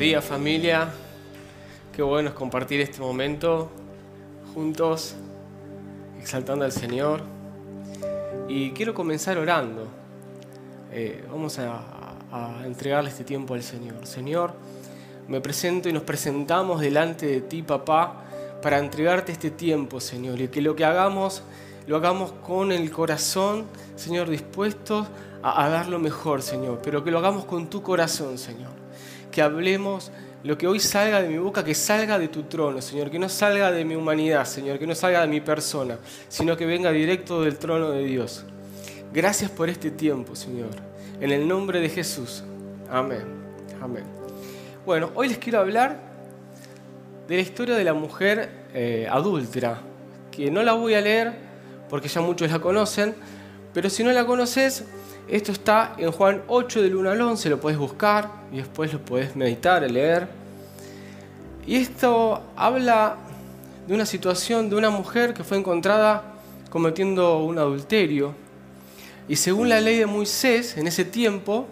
días familia, qué bueno es compartir este momento juntos, exaltando al Señor. Y quiero comenzar orando. Eh, vamos a, entregarle este tiempo al Señor. Señor, me presento y nos presentamos delante de ti, papá, para entregarte este tiempo, Señor, y que lo que hagamos, lo hagamos con el corazón, Señor, dispuestos a dar lo mejor, Señor, pero que lo hagamos con tu corazón, Señor. Que hablemos lo que hoy salga de mi boca, que salga de tu trono, Señor, que no salga de mi humanidad, Señor, que no salga de mi persona, sino que venga directo del trono de Dios. Gracias por este tiempo, Señor. En el nombre de Jesús. Amén. Amén. Bueno, hoy les quiero hablar de la historia de la mujer eh, adúltera, que no la voy a leer porque ya muchos la conocen, pero si no la conoces, esto está en Juan 8 del 1 al 11, lo puedes buscar y después lo puedes meditar, leer. Y esto habla de una situación de una mujer que fue encontrada cometiendo un adulterio. Y según la ley de Moisés, en ese tiempo,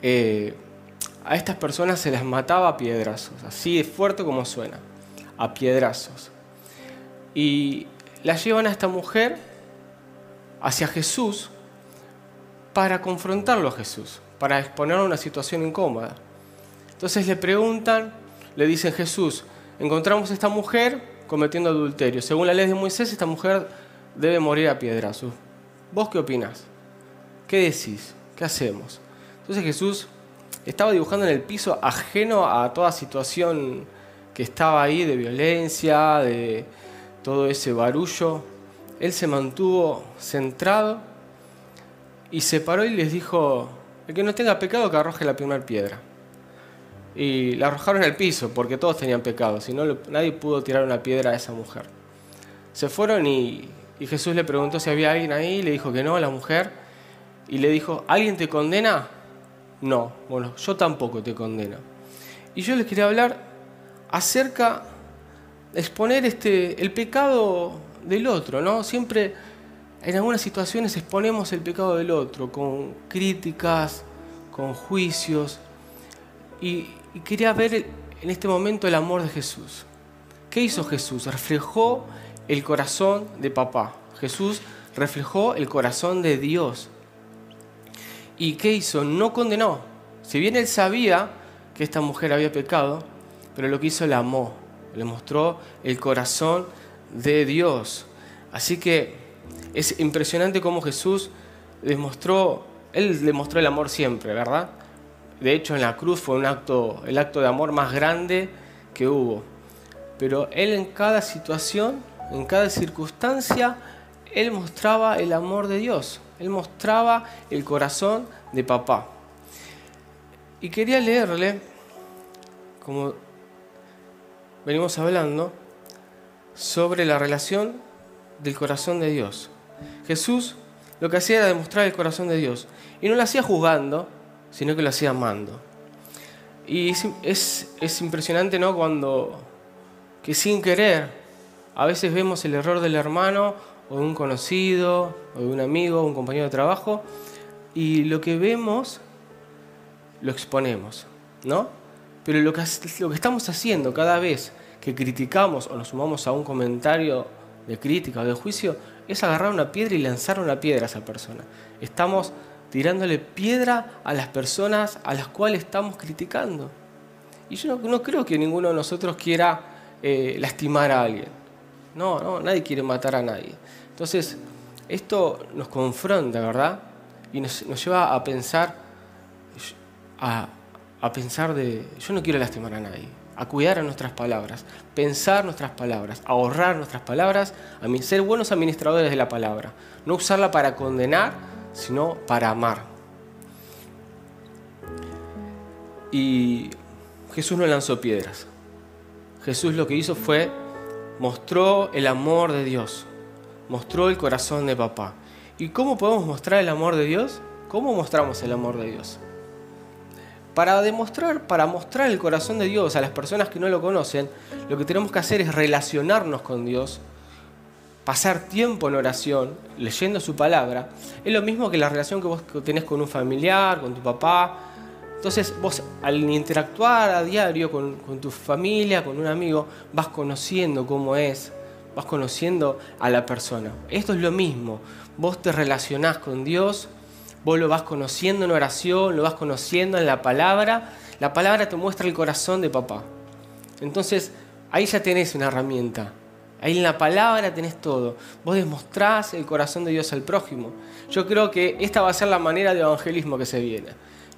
eh, a estas personas se las mataba a piedrazos, así de fuerte como suena, a piedrazos. Y la llevan a esta mujer hacia Jesús para confrontarlo a Jesús, para exponerlo a una situación incómoda. Entonces le preguntan, le dicen Jesús, encontramos a esta mujer cometiendo adulterio. Según la ley de Moisés, esta mujer debe morir a piedrazos. ¿Vos qué opinás? ¿Qué decís? ¿Qué hacemos? Entonces Jesús estaba dibujando en el piso ajeno a toda situación que estaba ahí de violencia, de todo ese barullo. Él se mantuvo centrado y se paró y les dijo, el que no tenga pecado que arroje la primera piedra. Y la arrojaron al piso porque todos tenían pecado, si no nadie pudo tirar una piedra a esa mujer. Se fueron y, y Jesús le preguntó si había alguien ahí, le dijo que no a la mujer y le dijo, ¿alguien te condena? No, bueno, yo tampoco te condeno. Y yo les quería hablar acerca de exponer este, el pecado del otro, ¿no? Siempre en algunas situaciones exponemos el pecado del otro con críticas, con juicios. Y, quería ver en este momento el amor de Jesús. ¿Qué hizo Jesús? Reflejó el corazón de papá. Jesús reflejó el corazón de Dios. ¿Y qué hizo? No condenó. Si bien él sabía que esta mujer había pecado, pero lo que hizo la amó. Le mostró el corazón de Dios. Así que es impresionante cómo Jesús les mostró, él le mostró el amor siempre, ¿verdad? De hecho, en la cruz fue un acto, el acto de amor más grande que hubo. Pero él en cada situación, en cada circunstancia, él mostraba el amor de Dios. Él mostraba el corazón de papá. Y quería leerle, como venimos hablando, sobre la relación del corazón de Dios. Jesús lo que hacía era demostrar el corazón de Dios. Y no lo hacía juzgando, sino que lo hacía amando. Y es, es, impresionante, ¿no? Cuando que sin querer, a veces vemos el error del hermano o de un conocido, o de un amigo, un compañero de trabajo, y lo que vemos lo exponemos, ¿no? Pero lo que, lo que estamos haciendo cada vez que criticamos o nos sumamos a un comentario de crítica o de juicio es agarrar una piedra y lanzar una piedra a esa persona. Estamos tirándole piedra a las personas a las cuales estamos criticando. Y yo no, creo que ninguno de nosotros quiera eh, lastimar a alguien. No, no, nadie quiere matar a nadie. Entonces, esto nos confronta, ¿verdad? Y nos, lleva a pensar, a, a pensar de, yo no quiero lastimar a nadie a cuidar a nuestras palabras, pensar nuestras palabras, ahorrar nuestras palabras, a ser buenos administradores de la palabra, no usarla para condenar, sino para amar. Y Jesús no lanzó piedras. Jesús lo que hizo fue mostró el amor de Dios, mostró el corazón de papá. ¿Y cómo podemos mostrar el amor de Dios? ¿Cómo mostramos el amor de Dios? Para demostrar, para mostrar el corazón de Dios a las personas que no lo conocen, lo que tenemos que hacer es relacionarnos con Dios, pasar tiempo en oración, leyendo su palabra. Es lo mismo que la relación que vos tenés con un familiar, con tu papá, Entonces vos al interactuar a diario con, con, tu familia, con un amigo, vas conociendo cómo es, vas conociendo a la persona. Esto es lo mismo, vos te relacionás con Dios, vos lo vas conociendo en oración, lo vas conociendo en la palabra, la palabra te muestra el corazón de papá. Entonces ahí ya tenés una herramienta, Ahí en la palabra tenés todo. Vos demostrás el corazón de Dios al prójimo. Yo creo que esta va a ser la manera de evangelismo que se viene.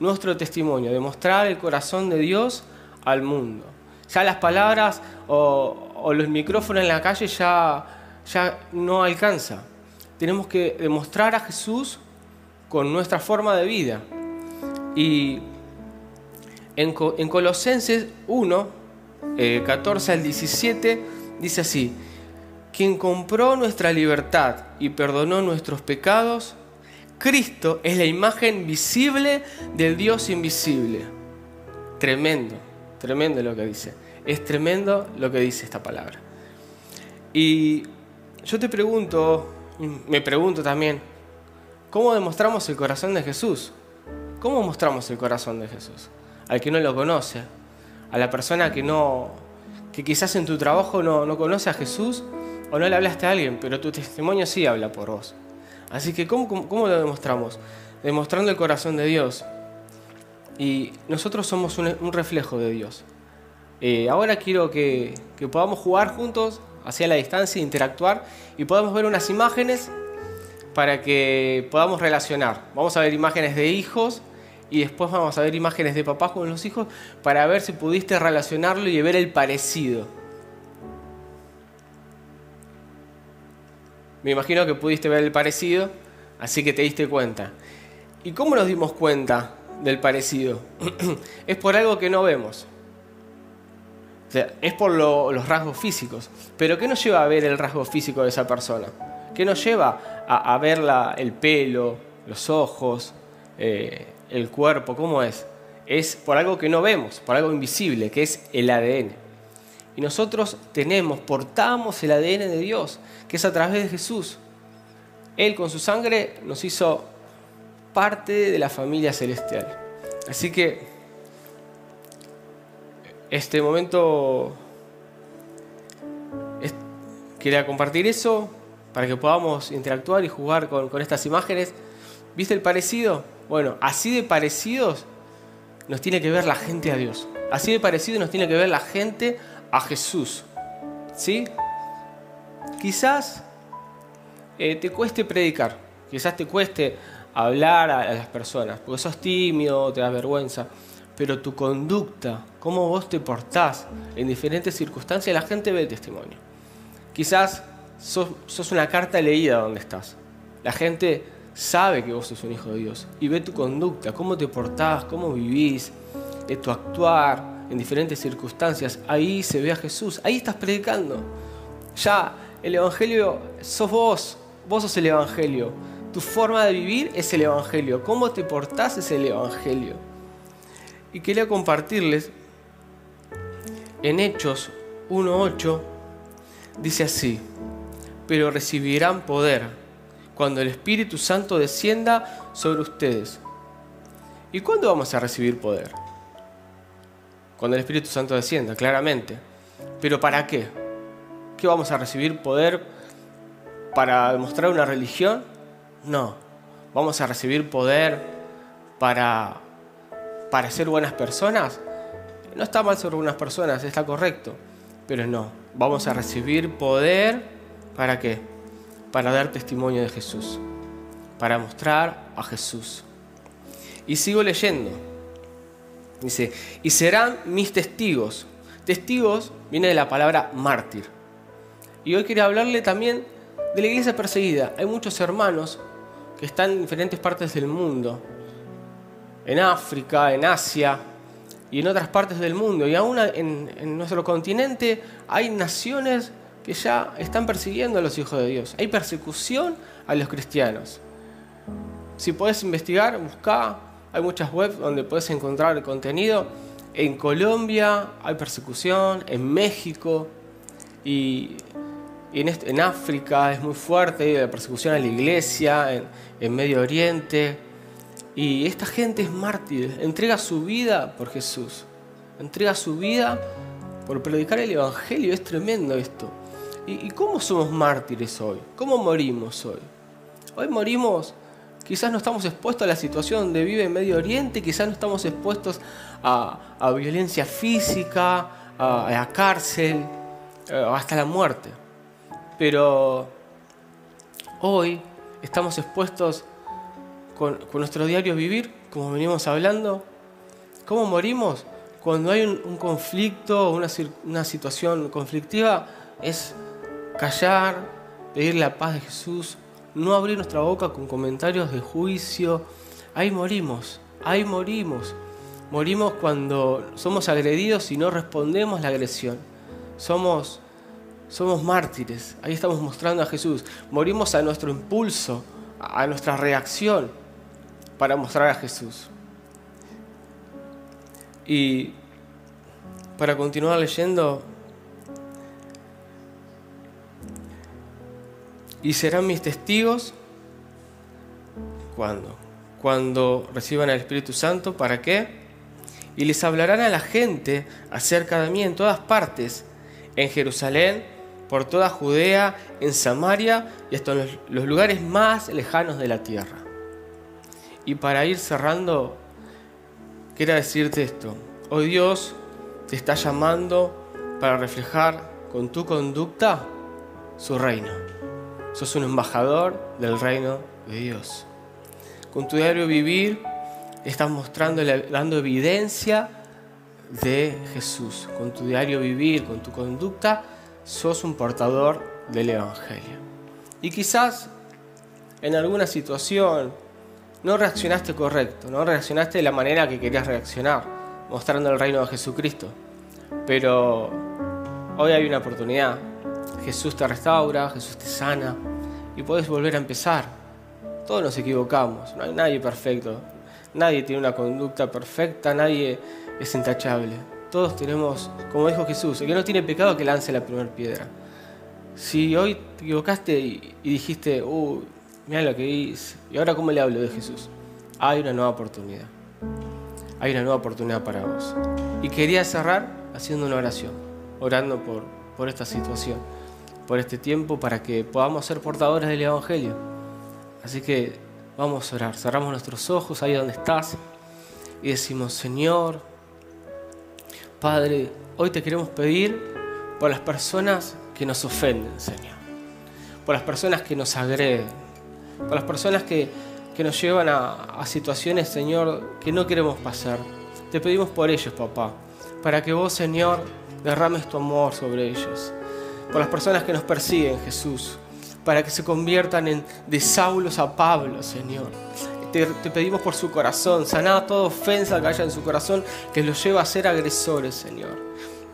Nuestro testimonio, demostrar el corazón de Dios al mundo. Ya las palabras o, los micrófonos en la calle ya, ya no alcanza. Tenemos que demostrar a Jesús con nuestra forma de vida. Y en, Colosenses 1, 14 eh, al 17, dice así, quien compró nuestra libertad y perdonó nuestros pecados, Cristo es la imagen visible del Dios invisible. Tremendo, tremendo lo que dice. Es tremendo lo que dice esta palabra. Y yo te pregunto, me pregunto también, ¿cómo demostramos el corazón de Jesús? ¿Cómo mostramos el corazón de Jesús? Al que no lo conoce, a la persona que no, que quizás en tu trabajo no, no conoce a Jesús, o no le hablaste a alguien, pero tu testimonio sí habla por vos. Así que, ¿cómo, cómo, lo demostramos? Demostrando el corazón de Dios. Y nosotros somos un, reflejo de Dios. Eh, ahora quiero que, que podamos jugar juntos hacia la distancia, interactuar y podamos ver unas imágenes para que podamos relacionar. Vamos a ver imágenes de hijos y después vamos a ver imágenes de papás con los hijos para ver si pudiste relacionarlo y ver el parecido. Me imagino que pudiste ver el parecido, así que te diste cuenta. ¿Y cómo nos dimos cuenta del parecido? es por algo que no vemos. Es por los rasgos físicos. Pero ¿qué nos lleva a ver el rasgo físico de esa persona? ¿Qué nos lleva a, ver el pelo, los ojos, eh, el cuerpo? ¿Cómo es? Es por algo que no vemos, por algo invisible, que es el ADN. Y nosotros tenemos, portamos el ADN de Dios, que es a través de Jesús. Él con su sangre nos hizo parte de la familia celestial. Así que este momento quería compartir eso para que podamos interactuar y jugar con, estas imágenes. ¿Viste el parecido? Bueno, así de parecidos nos tiene que ver la gente a Dios. Así de parecido nos tiene que ver la gente a Jesús. ¿Sí? Quizás eh, te cueste predicar, quizás te cueste hablar a, las personas, porque sos tímido, te da vergüenza, pero tu conducta, cómo vos te portás en diferentes circunstancias, la gente ve el testimonio. Quizás sos, sos una carta leída donde estás. La gente sabe que vos sos un hijo de Dios y ve tu conducta, cómo te portás, cómo vivís, de tu actuar, en diferentes circunstancias, ahí se ve a Jesús, ahí estás predicando. Ya, el Evangelio sos vos, vos sos el Evangelio. Tu forma de vivir es el Evangelio, cómo te portás es el Evangelio. Y quería compartirles en Hechos 1.8, dice así, pero recibirán poder cuando el Espíritu Santo descienda sobre ustedes. ¿Y cuándo vamos a recibir poder? cuando el Espíritu Santo descienda, claramente. Pero ¿para qué? ¿Qué vamos a recibir poder para demostrar una religión? No. ¿Vamos a recibir poder para, para ser buenas personas? No está mal ser buenas personas, está correcto. Pero no. Vamos a recibir poder para qué? Para dar testimonio de Jesús. Para mostrar a Jesús. Y sigo leyendo. Dice, y serán mis testigos. Testigos viene de la palabra mártir. Y hoy quería hablarle también de la iglesia perseguida. Hay muchos hermanos que están en diferentes partes del mundo, en África, en Asia y en otras partes del mundo. Y aún en, en nuestro continente hay naciones que ya están persiguiendo a los hijos de Dios. Hay persecución a los cristianos. Si puedes investigar, busca hay muchas webs donde puedes encontrar contenido. En Colombia hay persecución, en México y, en, África es muy fuerte, la persecución a la iglesia, en, Medio Oriente. Y esta gente es mártir, entrega su vida por Jesús, entrega su vida por predicar el Evangelio, es tremendo esto. ¿Y, cómo somos mártires hoy? ¿Cómo morimos hoy? Hoy morimos, quizás no estamos expuestos a la situación donde vive Medio Oriente, quizás no estamos expuestos a, violencia física, a, cárcel, eh, hasta la muerte. Pero hoy estamos expuestos con, nuestro diario vivir, como venimos hablando. ¿Cómo morimos? Cuando hay un, conflicto, una situación conflictiva, es callar, pedir la paz de Jesús, no abrir nuestra boca con comentarios de juicio. Ahí morimos, ahí morimos. Morimos cuando somos agredidos y no respondemos la agresión. Somos, somos mártires, ahí estamos mostrando a Jesús. Morimos a nuestro impulso, a nuestra reacción para mostrar a Jesús. Y para continuar leyendo, y serán mis testigos cuando cuando reciban el Espíritu Santo, ¿para qué? Y les hablarán a la gente acerca de mí en todas partes, en Jerusalén, por toda Judea, en Samaria y hasta en los lugares más lejanos de la tierra. Y para ir cerrando, quiero decirte esto. Hoy Dios te está llamando para reflejar con tu conducta su reino. Sos un embajador del reino de Dios. Con tu diario vivir estás mostrando, dando evidencia de Jesús. Con tu diario vivir, con tu conducta, sos un portador del Evangelio. Y quizás en alguna situación no reaccionaste correcto, no reaccionaste de la manera que querías reaccionar, mostrando el reino de Jesucristo. Pero hoy hay una oportunidad Jesús te restaura, Jesús te sana y puedes volver a empezar. Todos nos equivocamos, no hay nadie perfecto, nadie tiene una conducta perfecta, nadie es intachable. Todos tenemos, como dijo Jesús, el que no tiene pecado que lance la primera piedra. Si hoy te equivocaste y, dijiste, uh, mira lo que hice, y ahora cómo le hablo de Jesús, hay una nueva oportunidad. Hay una nueva oportunidad para vos. Y quería cerrar haciendo una oración, orando por, por esta situación por este tiempo para que podamos ser portadores del Evangelio. Así que vamos a orar, cerramos nuestros ojos ahí donde estás y decimos, Señor, Padre, hoy te queremos pedir por las personas que nos ofenden, Señor, por las personas que nos agreden, por las personas que, nos llevan a, a situaciones, Señor, que no queremos pasar. Te pedimos por ellos, papá, para que vos, Señor, derrames tu amor sobre ellos por las personas que nos persiguen, Jesús, para que se conviertan en de Saulos a Pablo, Señor. Te, pedimos por su corazón, saná toda ofensa que haya en su corazón que los lleva a ser agresores, Señor.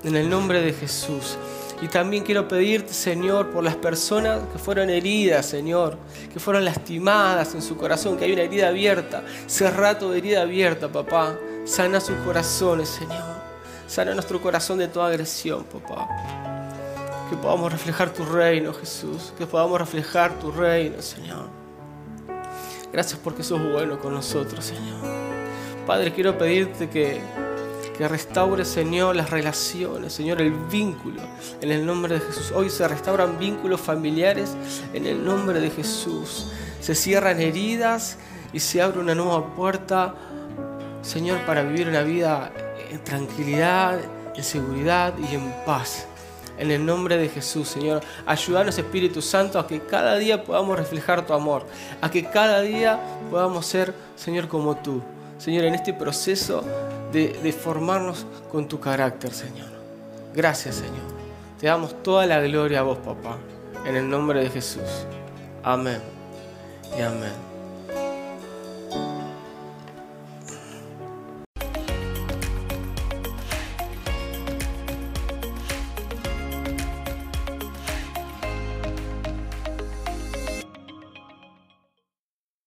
En el nombre de Jesús. Y también quiero pedirte, Señor, por las personas que fueron heridas, Señor, que fueron lastimadas en su corazón, que hay una herida abierta. Cerra de herida abierta, papá. Sana sus corazones, Señor. Sana nuestro corazón de toda agresión, papá que podamos reflejar tu reino, Jesús, que podamos reflejar tu reino, Señor. Gracias porque sos bueno con nosotros, Señor. Padre, quiero pedirte que, que restaure, Señor, las relaciones, Señor, el vínculo, en el nombre de Jesús. Hoy se restauran vínculos familiares en el nombre de Jesús. Se cierran heridas y se abre una nueva puerta, Señor, para vivir una vida en tranquilidad, en seguridad y en paz en el nombre de Jesús, Señor. Ayúdanos, Espíritu Santo, a que cada día podamos reflejar tu amor, a que cada día podamos ser, Señor, como tú. Señor, en este proceso de, formarnos con tu carácter, Señor. Gracias, Señor. Te damos toda la gloria a vos, papá, en el nombre de Jesús. Amén y amén.